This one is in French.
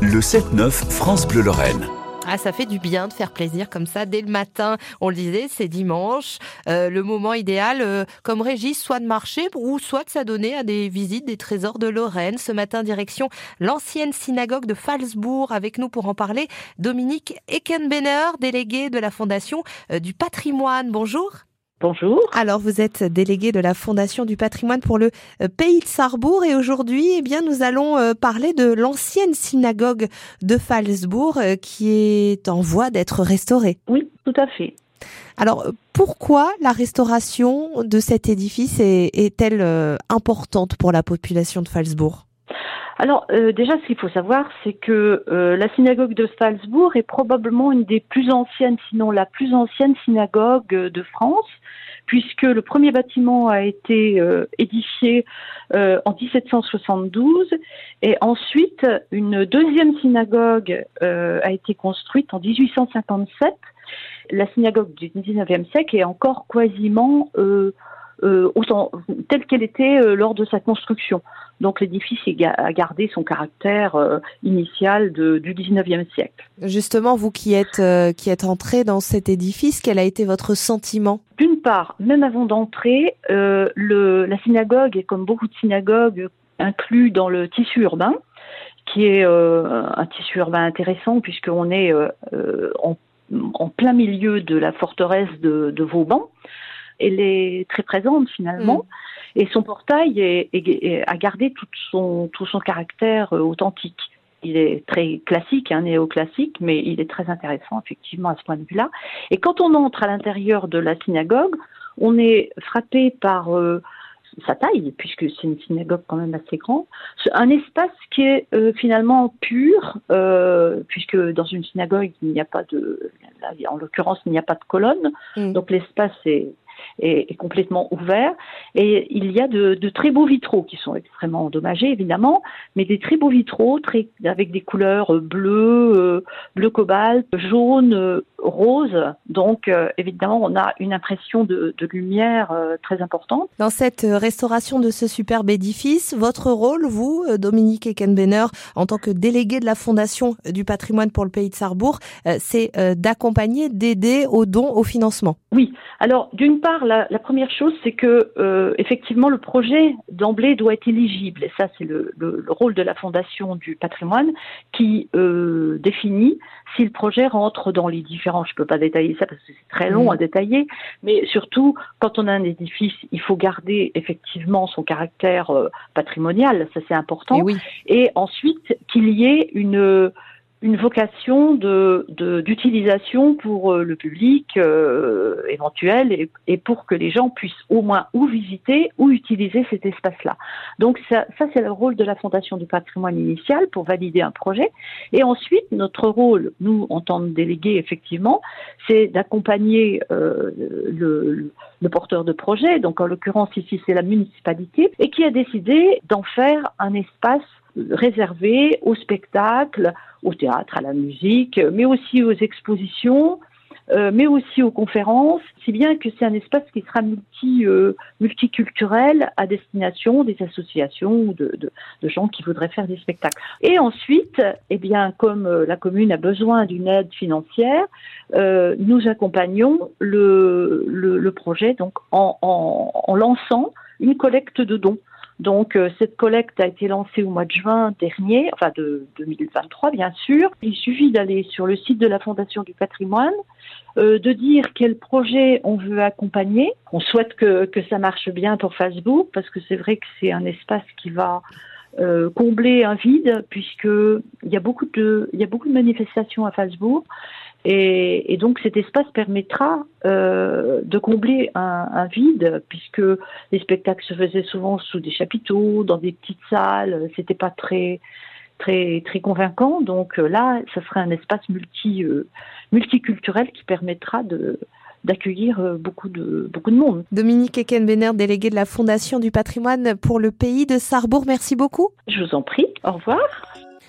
Le 7-9 France Bleu Lorraine. Ah, ça fait du bien de faire plaisir comme ça dès le matin. On le disait, c'est dimanche, euh, le moment idéal, euh, comme Régis, soit de marcher ou soit de s'adonner à des visites des trésors de Lorraine. Ce matin, direction l'ancienne synagogue de Falsbourg. Avec nous pour en parler, Dominique Eckenbenner, délégué de la Fondation euh, du patrimoine. Bonjour. Bonjour. Alors, vous êtes délégué de la Fondation du patrimoine pour le euh, pays de Sarrebourg et aujourd'hui, eh bien, nous allons euh, parler de l'ancienne synagogue de Falsbourg euh, qui est en voie d'être restaurée. Oui, tout à fait. Alors, pourquoi la restauration de cet édifice est-elle importante pour la population de Falsbourg? Alors euh, déjà, ce qu'il faut savoir, c'est que euh, la synagogue de Salzbourg est probablement une des plus anciennes, sinon la plus ancienne synagogue euh, de France, puisque le premier bâtiment a été édifié en 1772 et ensuite une deuxième synagogue a été construite en 1857. La synagogue du 19e siècle est encore quasiment euh, autant, telle qu'elle était euh, lors de sa construction. Donc l'édifice a gardé son caractère euh, initial de, du 19e siècle. Justement, vous qui êtes, qui êtes entré dans cet édifice, quel a été votre sentiment? D'une part, même avant d'entrer, la synagogue est comme beaucoup de synagogues inclus dans le tissu urbain, qui est un tissu urbain intéressant puisqu'on est en, en, plein milieu de la forteresse de, de Vauban elle est très présente finalement. Mm. Et son portail est, a gardé tout son, tout son caractère euh, authentique. Il est très classique, un néoclassique, mais il est très intéressant effectivement à ce point de vue-là. Et quand on entre à l'intérieur de la synagogue, on est frappé par euh, sa taille, puisque c'est une synagogue quand même assez grande, un espace qui est euh, finalement pur, puisque dans une synagogue il n'y a pas de, en l'occurrence il n'y a pas de colonne, mm. donc l'espace est est, complètement ouvert. Et il y a de, très beaux vitraux qui sont extrêmement endommagés, évidemment, mais des très beaux vitraux très, avec des couleurs bleues, euh, bleu cobalt, jaune, euh, rose. Donc, euh, évidemment, on a une impression de, lumière très importante. Dans cette restauration de ce superbe édifice, votre rôle, vous, Dominique Eckenbenner, en tant que délégué de la Fondation du patrimoine pour le pays de Sarrebourg, c'est d'accompagner, d'aider au don, au financement? Oui. Alors, d'une part, la, première chose, c'est que euh, effectivement, le projet d'emblée doit être éligible. Et ça, c'est le, rôle de la Fondation du patrimoine qui euh, définit si le projet rentre dans les différents. Je ne peux pas détailler ça parce que c'est très long mmh. à détailler, mais surtout, quand on a un édifice, il faut garder effectivement son caractère euh, patrimonial. Ça, c'est important. et ensuite, qu'il y ait une une vocation de d'utilisation pour euh, le public euh, éventuel et, et, pour que les gens puissent au moins ou visiter ou utiliser cet espace-là. Donc ça, ça c'est le rôle de la Fondation du patrimoine initial pour valider un projet. Et ensuite, notre rôle, nous, en tant que délégués, effectivement, c'est d'accompagner euh, le, le porteur de projet, donc en l'occurrence ici c'est la municipalité, et qui a décidé d'en faire un espace réservé au spectacle, au théâtre, à la musique, mais aussi aux expositions, euh, mais aussi aux conférences, si bien que c'est un espace qui sera euh, multiculturel à destination des associations ou de, gens qui voudraient faire des spectacles. Et ensuite, eh bien, comme euh, la commune a besoin d'une aide financière, nous accompagnons le, projet donc en lançant une collecte de dons. Donc euh, cette collecte a été lancée au mois de juin dernier, enfin de 2023 bien sûr. Il suffit d'aller sur le site de la Fondation du patrimoine, euh, de dire quel projet on veut accompagner. On souhaite que, que ça marche bien pour Facebook parce que c'est vrai que c'est un espace qui va euh, combler un vide puisque il y a beaucoup de il y a beaucoup de manifestations à Facebook et, donc cet espace permettra euh, de combler un, vide, puisque les spectacles se faisaient souvent sous des chapiteaux, dans des petites salles. C'était pas très très très convaincant. Donc euh, là, ça serait un espace multi euh, multiculturel qui permettra de d'accueillir beaucoup de beaucoup de monde. Dominique Eckenbenner, délégué de la Fondation du patrimoine pour le pays de Sarrebourg, merci beaucoup. Je vous en prie. Au revoir.